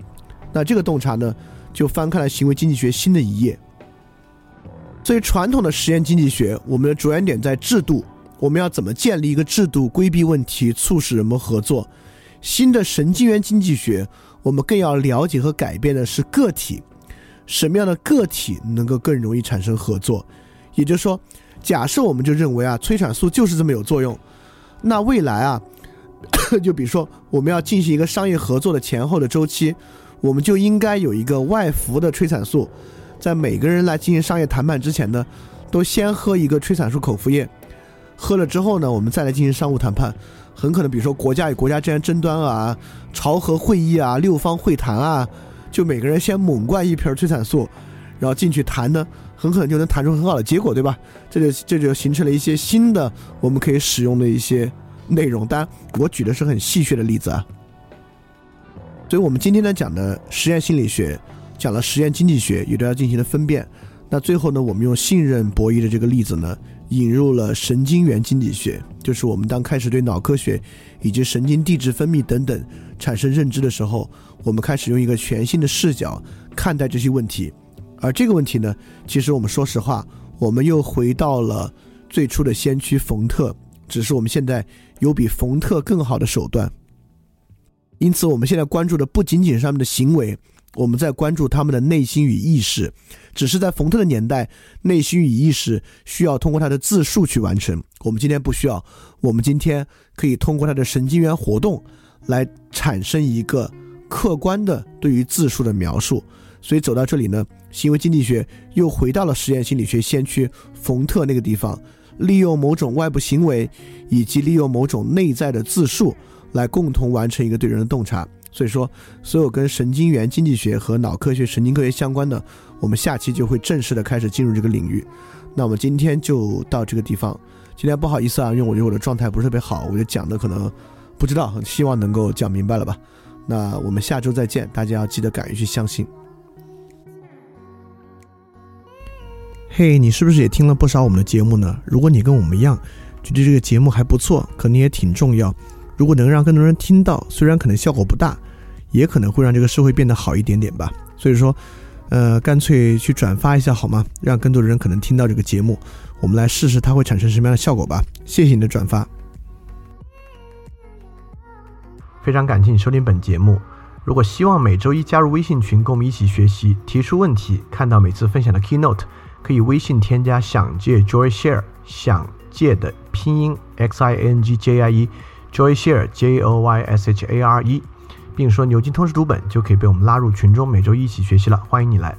那这个洞察呢，就翻开了行为经济学新的一页。所以，传统的实验经济学，我们的着眼点在制度，我们要怎么建立一个制度，规避问题，促使人们合作。新的神经元经济学，我们更要了解和改变的是个体，什么样的个体能够更容易产生合作？也就是说，假设我们就认为啊，催产素就是这么有作用，那未来啊，就比如说我们要进行一个商业合作的前后的周期，我们就应该有一个外服的催产素。在每个人来进行商业谈判之前呢，都先喝一个催产素口服液，喝了之后呢，我们再来进行商务谈判。很可能，比如说国家与国家之间争端啊、朝核会议啊、六方会谈啊，就每个人先猛灌一瓶催产素，然后进去谈呢，很可能就能谈出很好的结果，对吧？这就这就形成了一些新的我们可以使用的一些内容。当然，我举的是很戏谑的例子啊。所以我们今天呢讲的实验心理学。讲了实验经济学，也都要进行了分辨。那最后呢，我们用信任博弈的这个例子呢，引入了神经元经济学，就是我们当开始对脑科学以及神经递质分泌等等产生认知的时候，我们开始用一个全新的视角看待这些问题。而这个问题呢，其实我们说实话，我们又回到了最初的先驱冯特，只是我们现在有比冯特更好的手段。因此，我们现在关注的不仅仅是他们的行为。我们在关注他们的内心与意识，只是在冯特的年代，内心与意识需要通过他的自述去完成。我们今天不需要，我们今天可以通过他的神经元活动来产生一个客观的对于自述的描述。所以走到这里呢，行为经济学又回到了实验心理学先驱冯特那个地方，利用某种外部行为以及利用某种内在的自述来共同完成一个对人的洞察。所以说，所有跟神经元经济学和脑科学、神经科学相关的，我们下期就会正式的开始进入这个领域。那我们今天就到这个地方。今天不好意思啊，因为我觉得我的状态不是特别好，我就讲的可能不知道，希望能够讲明白了吧。那我们下周再见，大家要记得敢于去相信。嘿，你是不是也听了不少我们的节目呢？如果你跟我们一样，觉得这个节目还不错，可能也挺重要。如果能让更多人听到，虽然可能效果不大，也可能会让这个社会变得好一点点吧。所以说，呃，干脆去转发一下好吗？让更多的人可能听到这个节目，我们来试试它会产生什么样的效果吧。谢谢你的转发。非常感谢你收听本节目。如果希望每周一加入微信群，跟我们一起学习，提出问题，看到每次分享的 keynote，可以微信添加“想借 Joy Share”，想借的拼音 x i n g j i e。Joy Share J O Y S H A R E，并说牛津通识读本就可以被我们拉入群中，每周一起学习了，欢迎你来。